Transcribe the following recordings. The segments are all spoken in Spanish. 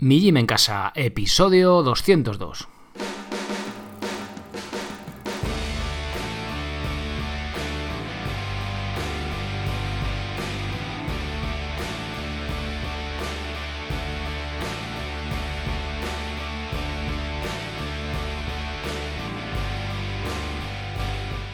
Mi Gym en Casa, episodio 202.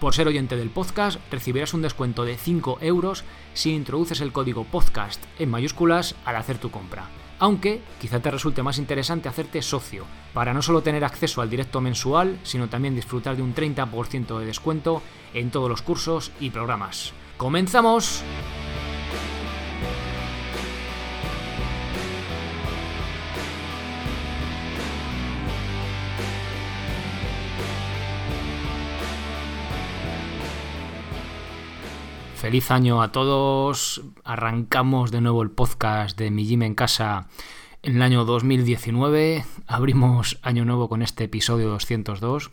Por ser oyente del podcast, recibirás un descuento de 5 euros si introduces el código podcast en mayúsculas al hacer tu compra. Aunque quizá te resulte más interesante hacerte socio, para no solo tener acceso al directo mensual, sino también disfrutar de un 30% de descuento en todos los cursos y programas. ¡Comenzamos! Feliz año a todos. Arrancamos de nuevo el podcast de Mi Gym en Casa en el año 2019. Abrimos año nuevo con este episodio 202.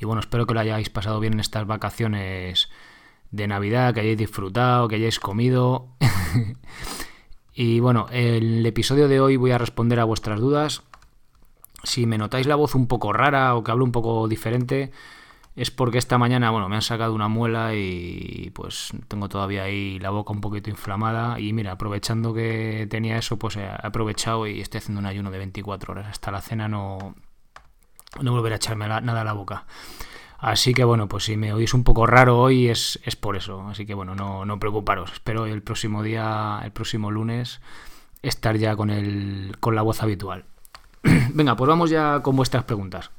Y bueno, espero que lo hayáis pasado bien en estas vacaciones de Navidad, que hayáis disfrutado, que hayáis comido. y bueno, el episodio de hoy voy a responder a vuestras dudas. Si me notáis la voz un poco rara o que hablo un poco diferente, es porque esta mañana, bueno, me han sacado una muela y pues tengo todavía ahí la boca un poquito inflamada y mira, aprovechando que tenía eso, pues he aprovechado y estoy haciendo un ayuno de 24 horas. Hasta la cena no, no volveré a echarme nada a la boca. Así que bueno, pues si me oís un poco raro hoy es, es por eso. Así que bueno, no, no preocuparos. Espero el próximo día, el próximo lunes, estar ya con, el, con la voz habitual. Venga, pues vamos ya con vuestras preguntas.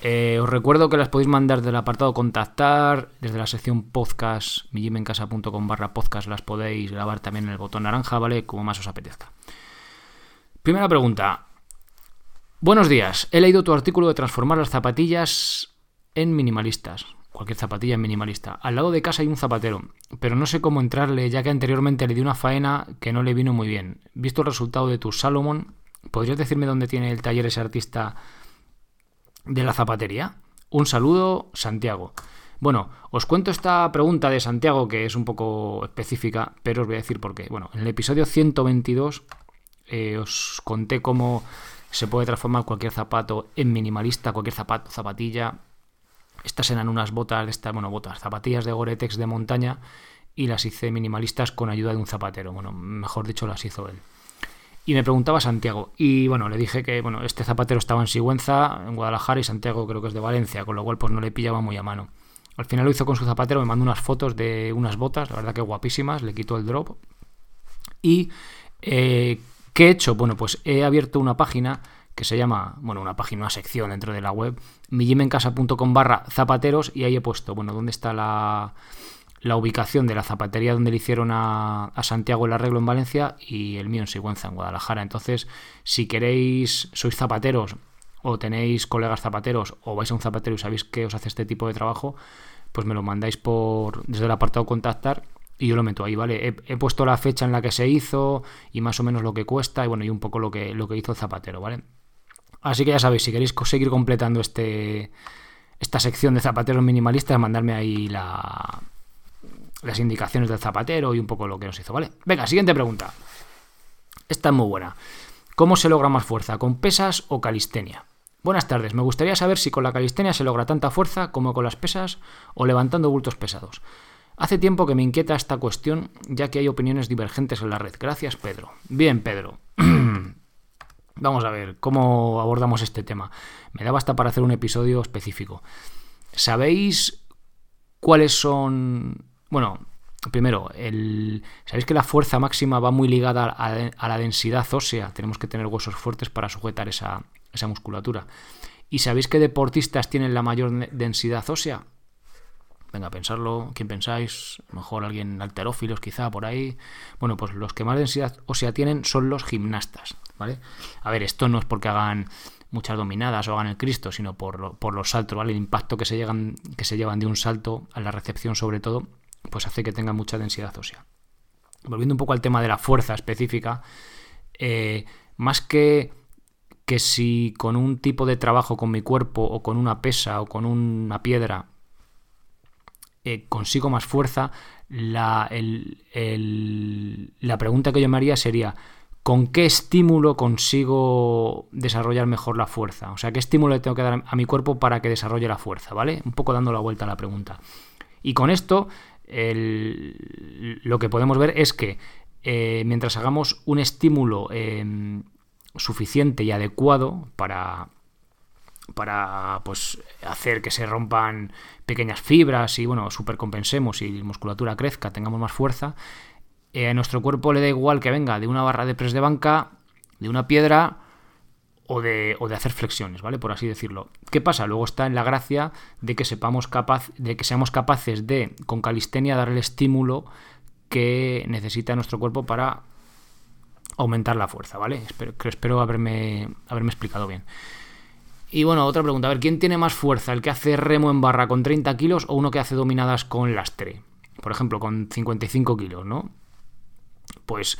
Eh, os recuerdo que las podéis mandar del apartado contactar, desde la sección podcast, millimencasa.com barra podcast, las podéis grabar también en el botón naranja, ¿vale? Como más os apetezca. Primera pregunta. Buenos días, he leído tu artículo de transformar las zapatillas en minimalistas. Cualquier zapatilla en minimalista. Al lado de casa hay un zapatero, pero no sé cómo entrarle ya que anteriormente le di una faena que no le vino muy bien. Visto el resultado de tu Salomon, ¿podrías decirme dónde tiene el taller ese artista de la zapatería. Un saludo, Santiago. Bueno, os cuento esta pregunta de Santiago que es un poco específica, pero os voy a decir por qué. Bueno, en el episodio 122 eh, os conté cómo se puede transformar cualquier zapato en minimalista, cualquier zapato, zapatilla. Estas eran unas botas estas, bueno, botas, zapatillas de Gore-Tex de montaña y las hice minimalistas con ayuda de un zapatero. Bueno, mejor dicho, las hizo él y me preguntaba Santiago. Y bueno, le dije que bueno, este zapatero estaba en Sigüenza, en Guadalajara, y Santiago creo que es de Valencia, con lo cual pues no le pillaba muy a mano. Al final lo hizo con su zapatero, me mandó unas fotos de unas botas, la verdad que guapísimas, le quitó el drop. Y eh, ¿qué he hecho? Bueno, pues he abierto una página que se llama, bueno, una página, una sección dentro de la web, millimencasa.com barra zapateros, y ahí he puesto, bueno, ¿dónde está la la ubicación de la zapatería donde le hicieron a, Santiago el arreglo en Valencia y el mío en Sigüenza, en Guadalajara. Entonces, si queréis, sois zapateros o tenéis colegas zapateros o vais a un zapatero y sabéis que os hace este tipo de trabajo, pues me lo mandáis por desde el apartado contactar y yo lo meto ahí, ¿vale? He, puesto la fecha en la que se hizo y más o menos lo que cuesta y bueno, y un poco lo que, lo que hizo el zapatero, ¿vale? Así que ya sabéis, si queréis seguir completando este, esta sección de zapateros minimalistas, mandarme ahí la, las indicaciones del zapatero y un poco lo que nos hizo, ¿vale? Venga, siguiente pregunta. Esta es muy buena. ¿Cómo se logra más fuerza? ¿Con pesas o calistenia? Buenas tardes, me gustaría saber si con la calistenia se logra tanta fuerza como con las pesas o levantando bultos pesados. Hace tiempo que me inquieta esta cuestión ya que hay opiniones divergentes en la red. Gracias, Pedro. Bien, Pedro. Vamos a ver cómo abordamos este tema. Me da basta para hacer un episodio específico. ¿Sabéis cuáles son bueno, primero, el, sabéis que la fuerza máxima va muy ligada a, la densidad ósea. Tenemos que tener huesos fuertes para sujetar esa, musculatura. ¿Y sabéis qué deportistas tienen la mayor densidad ósea? Venga, pensarlo. ¿Quién pensáis? mejor alguien alterófilos, quizá por ahí. Bueno, pues los que más densidad ósea tienen son los gimnastas, ¿vale? A ver, esto no es porque hagan muchas dominadas o hagan el Cristo, sino por, por los saltos, ¿vale? El impacto que se, llegan, que se llevan de un salto a la recepción, sobre todo, pues hace que tengan mucha densidad ósea. Volviendo un poco al tema de la fuerza específica, eh, más que que si con un tipo de trabajo con mi cuerpo o con una pesa o con una piedra eh, consigo más fuerza, la, la pregunta que yo me haría sería, ¿con qué estímulo consigo desarrollar mejor la fuerza? O sea, ¿qué estímulo le tengo que dar a mi cuerpo para que desarrolle la fuerza? ¿Vale? Un poco dando la vuelta a la pregunta. Y con esto, lo que podemos ver es que eh, mientras hagamos un estímulo em, suficiente y adecuado para, para pues, hacer que se rompan pequeñas fibras y bueno, supercompensemos y la musculatura crezca, tengamos más fuerza, eh, a nuestro cuerpo le da igual que venga de una barra de press de banca, de una piedra o de, o de, hacer flexiones, ¿vale? Por así decirlo. ¿Qué pasa? Luego está en la gracia de que sepamos capaz, de que seamos capaces de, con calistenia, dar el estímulo que necesita nuestro cuerpo para aumentar la fuerza, ¿vale? Espero, espero haberme, haberme explicado bien. Y bueno, otra pregunta, a ver, ¿quién tiene más fuerza? ¿El que hace remo en barra con 30 kilos o uno que hace dominadas con lastre? Por ejemplo, con 55 kilos, ¿no? Pues,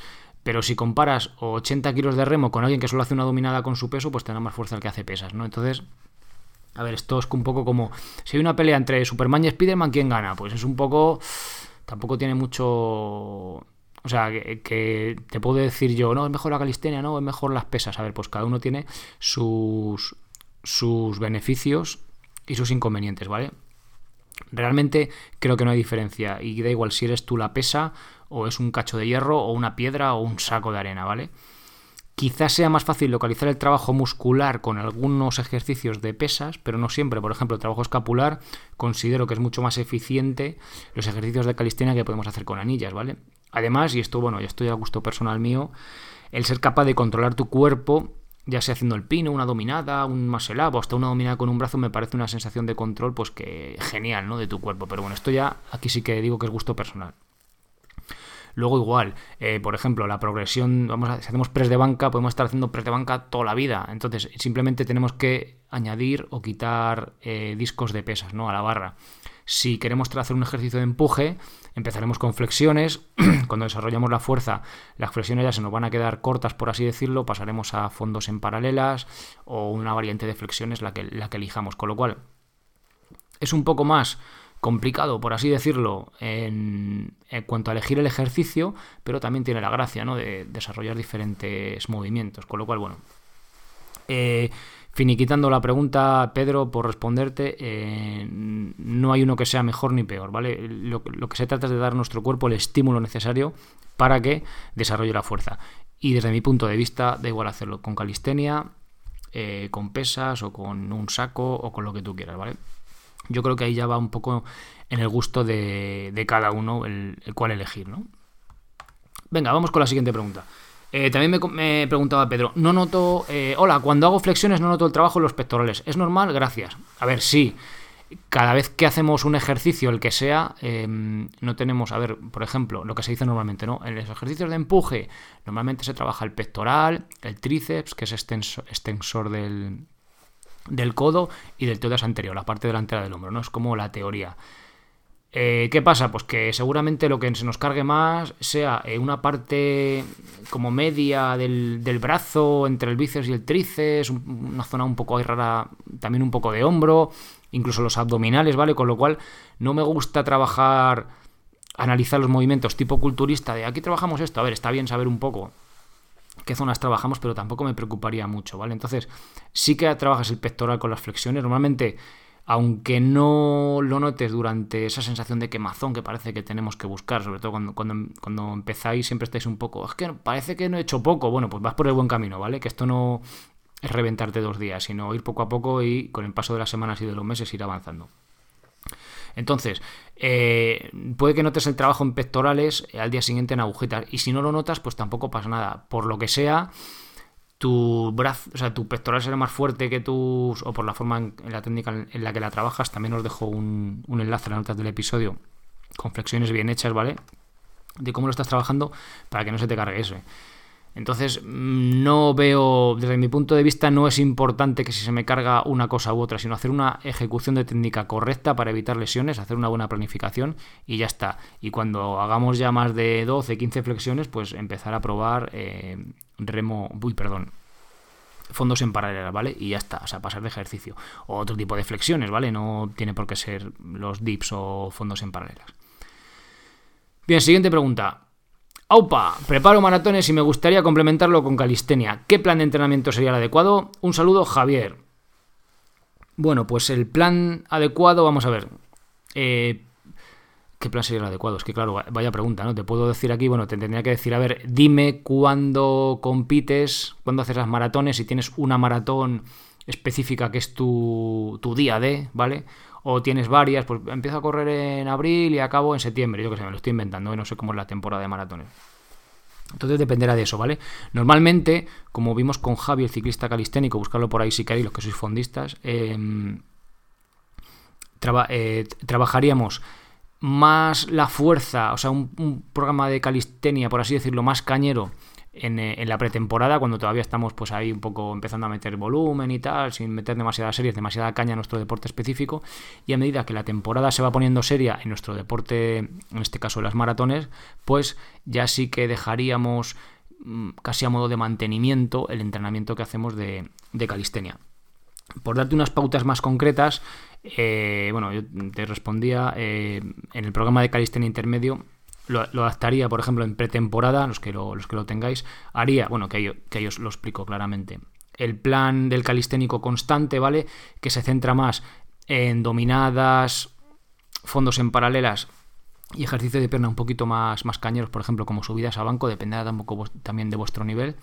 pero si comparas 80 kilos de remo con alguien que solo hace una dominada con su peso, pues tendrá más fuerza el que hace pesas, ¿no? Entonces, a ver, esto es un poco como, si hay una pelea entre Superman y Spiderman, ¿quién gana? Pues es un poco, tampoco tiene mucho o sea, que, te puedo decir yo, no, es mejor la calistenia, no, es mejor las pesas. A ver, pues cada uno tiene sus, sus beneficios y sus inconvenientes, ¿vale? Realmente creo que no hay diferencia y da igual si eres tú la pesa o es un cacho de hierro o una piedra o un saco de arena, ¿vale? Quizás sea más fácil localizar el trabajo muscular con algunos ejercicios de pesas, pero no siempre. Por ejemplo, el trabajo escapular considero que es mucho más eficiente los ejercicios de calistenia que podemos hacer con anillas, ¿vale? Además, y esto, bueno, ya estoy a gusto personal mío, el ser capaz de controlar tu cuerpo, ya sea haciendo el pino, una dominada, un muscle o hasta una dominada con un brazo, me parece una sensación de control, pues que genial, ¿no? De tu cuerpo. Pero bueno, esto ya aquí sí que digo que es gusto personal. Luego igual, eh, por ejemplo, la progresión, vamos a, si hacemos press de banca, podemos estar haciendo press de banca toda la vida. Entonces, simplemente tenemos que añadir o quitar eh, discos de pesas, ¿no? A la barra. Si queremos hacer un ejercicio de empuje, empezaremos con flexiones. Cuando desarrollamos la fuerza, las flexiones ya se nos van a quedar cortas, por así decirlo. Pasaremos a fondos en paralelas o una variante de flexiones, la que, la que elijamos. Con lo cual, es un poco más complicado, por así decirlo, en, cuanto a elegir el ejercicio, pero también tiene la gracia ¿no? de desarrollar diferentes movimientos. Con lo cual, bueno. Eh, Finiquitando la pregunta, Pedro, por responderte, eh, no hay uno que sea mejor ni peor, ¿vale? Lo, que se trata es de dar a nuestro cuerpo el estímulo necesario para que desarrolle la fuerza. Y desde mi punto de vista, da igual hacerlo con calistenia, eh, con pesas o con un saco o con lo que tú quieras, ¿vale? Yo creo que ahí ya va un poco en el gusto de, cada uno el, el cual elegir, ¿no? Venga, vamos con la siguiente pregunta. Eh, también me, preguntaba Pedro, no noto, eh, hola, cuando hago flexiones no noto el trabajo en los pectorales. ¿Es normal? Gracias. A ver, sí. Cada vez que hacemos un ejercicio, el que sea, em, no tenemos, a ver, por ejemplo, lo que se dice normalmente, ¿no? En los ejercicios de empuje, normalmente se trabaja el pectoral, el tríceps, que es extensor del, del codo, y del teodas anterior, la parte delantera del hombro, ¿no? Es como la teoría. Eh, ¿Qué pasa? Pues que seguramente lo que se nos cargue más sea eh, una parte como media del, brazo, entre el bíceps y el tríceps, una zona un poco ahí rara, también un poco de hombro, incluso los abdominales, ¿vale? Con lo cual no me gusta trabajar, analizar los movimientos tipo culturista de aquí trabajamos esto, a ver, está bien saber un poco qué zonas trabajamos, pero tampoco me preocuparía mucho, ¿vale? Entonces, sí que trabajas el pectoral con las flexiones, normalmente aunque no lo notes durante esa sensación de quemazón que parece que tenemos que buscar, sobre todo cuando, cuando, empezáis siempre estáis un poco, es que parece que no he hecho poco, bueno, pues vas por el buen camino, ¿vale? Que esto no es reventarte dos días, sino ir poco a poco y con el paso de las semanas y de los meses ir avanzando. Entonces, eh, puede que notes el trabajo en pectorales al día siguiente en agujetas, y si no lo notas, pues tampoco pasa nada. Por lo que sea, tu brazo, o sea, tu pectoral será más fuerte que tus, o por la forma en, la técnica en la que la trabajas, también os dejo un, un enlace en las notas del episodio con flexiones bien hechas, ¿vale? De cómo lo estás trabajando para que no se te cargue eso. Entonces, mm, no veo, desde mi punto de vista, no es importante que si se me carga una cosa u otra, sino hacer una ejecución de técnica correcta para evitar lesiones, hacer una buena planificación y ya está. Y cuando hagamos ya más de 12, 15 flexiones, pues empezar a probar eh, remo, uy, perdón, fondos en paralela, ¿vale? Y ya está, o sea, pasar de ejercicio. O otro tipo de flexiones, ¿vale? No tiene por qué ser los dips o fondos en paralelas. Bien, siguiente pregunta. Aupa, preparo maratones y me gustaría complementarlo con calistenia. ¿Qué plan de entrenamiento sería el adecuado? Un saludo, Javier. Bueno, pues el plan adecuado, vamos a ver. Eh, ¿Qué plan sería el adecuado? Es que claro, vaya pregunta, ¿no? Te puedo decir aquí, bueno, te tendría que decir, a ver, dime cuándo compites, cuándo haces las maratones, si tienes una maratón específica que es tu, tu día de, ¿vale? o tienes varias, pues empiezo a correr en abril y acabo en septiembre, yo que sé, me lo estoy inventando, ¿eh? no sé cómo es la temporada de maratones. Entonces dependerá de eso, ¿vale? Normalmente, como vimos con Javi, el ciclista calisténico, buscarlo por ahí si queréis, los que sois fondistas, em, eh, trabajaríamos más la fuerza, o sea, un, programa de calistenia, por así decirlo, más cañero eh, en, la pretemporada, cuando todavía estamos pues ahí un poco empezando a meter volumen y tal, sin meter demasiadas series, demasiada caña en nuestro deporte específico, y a medida que la temporada se va poniendo seria en nuestro deporte, en este caso las maratones, pues ya sí que dejaríamos mm, casi a modo de mantenimiento el entrenamiento que hacemos de, calistenia. Por darte unas pautas más concretas, eh, bueno, yo te respondía eh, en el programa de calistenia intermedio lo, adaptaría, por ejemplo, en pretemporada, los que lo, los que lo tengáis, haría, bueno, que yo, que os lo explico claramente. El plan del calisténico constante, ¿vale? Que se centra más en dominadas, fondos en paralelas y ejercicio de pierna un poquito más, más cañeros, por ejemplo, como subidas a banco, dependerá tampoco también de vuestro nivel.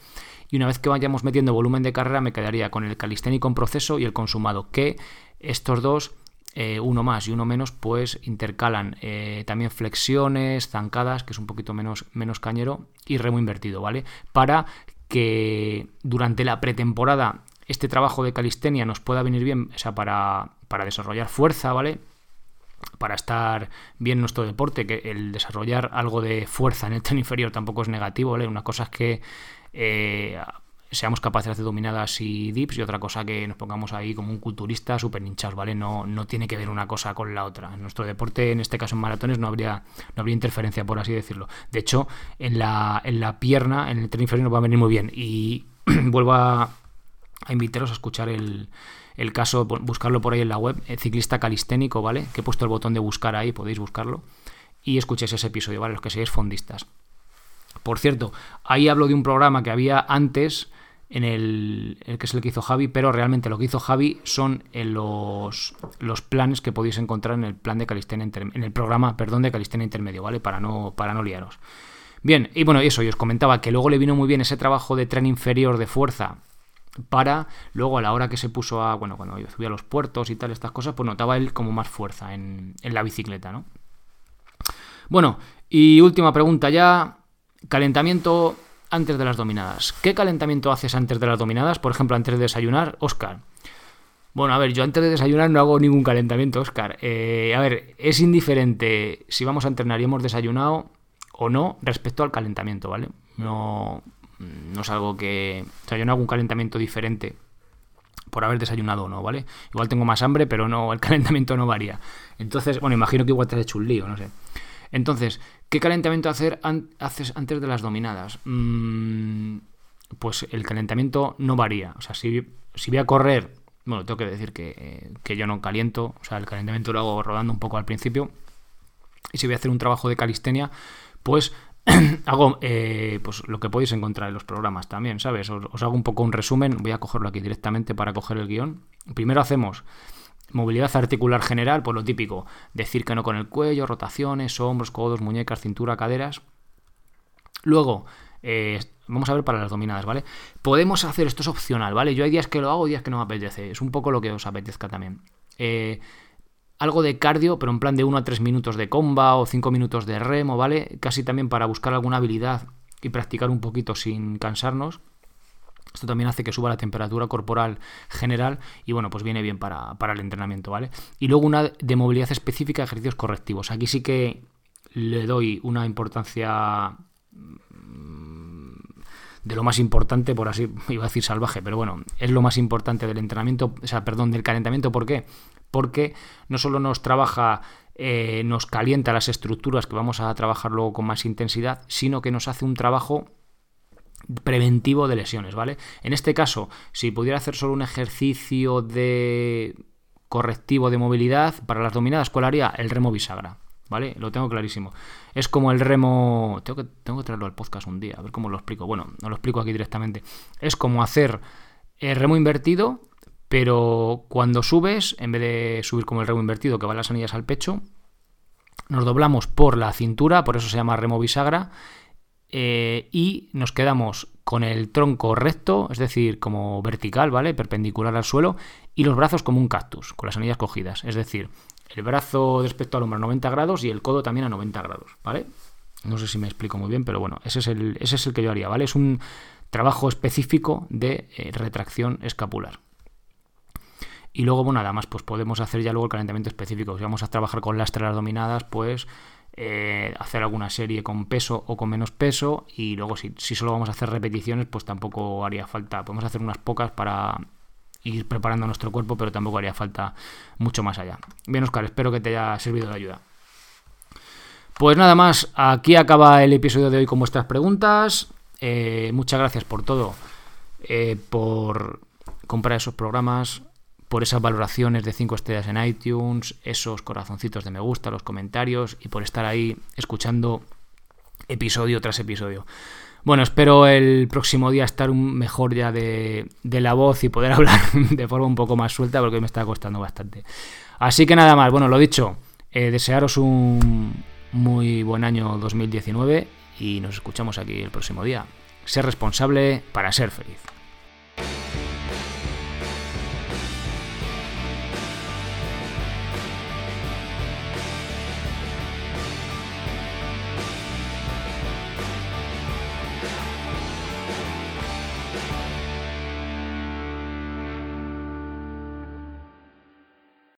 Y una vez que vayamos metiendo volumen de carrera, me quedaría con el calisténico en proceso y el consumado, que estos dos eh, uno más y uno menos, pues intercalan eh, también flexiones, zancadas, que es un poquito menos, menos cañero, y remo invertido, ¿vale? Para que durante la pretemporada este trabajo de calistenia nos pueda venir bien, o sea, para, para desarrollar fuerza, ¿vale? para estar bien nuestro deporte, que el desarrollar algo de fuerza en el tren inferior tampoco es negativo, ¿vale? Una cosa es que eh, seamos capaces de hacer dominadas y dips y otra cosa que nos pongamos ahí como un culturista súper hinchados, ¿vale? No, no tiene que ver una cosa con la otra. En nuestro deporte, en este caso en maratones, no habría, no habría interferencia, por así decirlo. De hecho, en la, en la pierna, en el tren inferior nos va a venir muy bien. Y vuelvo a, a invitaros a escuchar el, el caso, buscarlo por ahí en la web, el ciclista calisténico, ¿vale? Que he puesto el botón de buscar ahí, podéis buscarlo. Y escuchéis ese episodio, ¿vale? Los que seáis fondistas. Por cierto, ahí hablo de un programa que había antes en el, que es el que hizo Javi, pero realmente lo que hizo Javi son en los, planes que podéis encontrar en el plan de calistenia en el programa, perdón, de calistenia intermedio, ¿vale? Para no, para no liaros. Bien, y bueno, eso, yo os comentaba que luego le vino muy bien ese trabajo de tren inferior de fuerza para luego a la hora que se puso a, bueno, cuando yo subía a los puertos y tal, estas cosas, pues notaba él como más fuerza en la bicicleta, ¿no? Bueno, y última pregunta ya, calentamiento antes de las dominadas. ¿Qué calentamiento haces antes de las dominadas? Por ejemplo, antes de desayunar, Oscar. Bueno, a ver, yo antes de desayunar no hago ningún calentamiento, Oscar. Eh, a ver, es indiferente si vamos a entrenar y hemos desayunado o no respecto al calentamiento, ¿vale? No, no es algo que... O sea, yo no hago un calentamiento diferente por haber desayunado o no, ¿vale? Igual tengo más hambre, pero no, el calentamiento no varía. Entonces, bueno, imagino que igual te has hecho un lío, no sé. Entonces, ¿qué calentamiento hacer haces antes de las dominadas? Mm, pues el calentamiento no varía. O sea, si, voy a correr, bueno, tengo que decir que, yo no caliento, o sea, el calentamiento lo hago rodando un poco al principio. Y si voy a hacer un trabajo de calistenia, pues hago eh, pues lo que podéis encontrar en los programas también, ¿sabes? Os, os, hago un poco un resumen, voy a cogerlo aquí directamente para coger el guion. Primero hacemos Movilidad articular general, pues lo típico, decir que no con el cuello, rotaciones, hombros, codos, muñecas, cintura, caderas. Luego, eh, vamos a ver para las dominadas, ¿vale? Podemos hacer, esto es opcional, ¿vale? Yo hay días que lo hago, días que no me apetece, es un poco lo que os apetezca también. Eh, algo de cardio, pero en plan de 1 a 3 minutos de comba o 5 minutos de remo, ¿vale? Casi también para buscar alguna habilidad y practicar un poquito sin cansarnos. Esto también hace que suba la temperatura corporal general y bueno, pues viene bien para, para el entrenamiento, ¿vale? Y luego una de movilidad específica, ejercicios correctivos. Aquí sí que le doy una importancia mm, de lo más importante, por así iba a decir salvaje, pero bueno, es lo más importante del entrenamiento, o sea, perdón, del calentamiento, ¿por qué? Porque no solo nos trabaja, eh, nos calienta las estructuras que vamos a trabajar luego con más intensidad, sino que nos hace un trabajo preventivo de lesiones, ¿vale? En este caso, si pudiera hacer solo un ejercicio de correctivo de movilidad para las dominadas, ¿cuál haría? El remo bisagra, ¿vale? Lo tengo clarísimo. Es como el remo... Tengo que, tengo que traerlo al podcast un día, a ver cómo lo explico. Bueno, no lo explico aquí directamente. Es como hacer el remo invertido, pero cuando subes, en vez de subir como el remo invertido que va las anillas al pecho, nos doblamos por la cintura, por eso se llama remo bisagra, eh, y nos quedamos con el tronco recto, es decir, como vertical, ¿vale? Perpendicular al suelo, y los brazos como un cactus, con las anillas cogidas, es decir, el brazo respecto al hombro a 90 grados y el codo también a 90 grados, ¿vale? No sé si me explico muy bien, pero bueno, ese es el, ese es el que yo haría, ¿vale? Es un trabajo específico de eh, retracción escapular. Y luego, bueno, nada más, pues podemos hacer ya luego el calentamiento específico. Si vamos a trabajar con las dominadas, pues eh, hacer alguna serie con peso o con menos peso y luego si, solo vamos a hacer repeticiones pues tampoco haría falta, podemos hacer unas pocas para ir preparando nuestro cuerpo pero tampoco haría falta mucho más allá. Bien Oscar, espero que te haya servido de ayuda. Pues nada más, aquí acaba el episodio de hoy con vuestras preguntas. Eh, muchas gracias por todo, eh, por comprar esos programas, por esas valoraciones de 5 estrellas en iTunes, esos corazoncitos de me gusta, los comentarios y por estar ahí escuchando episodio tras episodio. Bueno, espero el próximo día estar mejor ya de, la voz y poder hablar de forma un poco más suelta porque me está costando bastante. Así que nada más, bueno, lo dicho, eh, desearos un muy buen año 2019 y nos escuchamos aquí el próximo día. Ser responsable para ser feliz.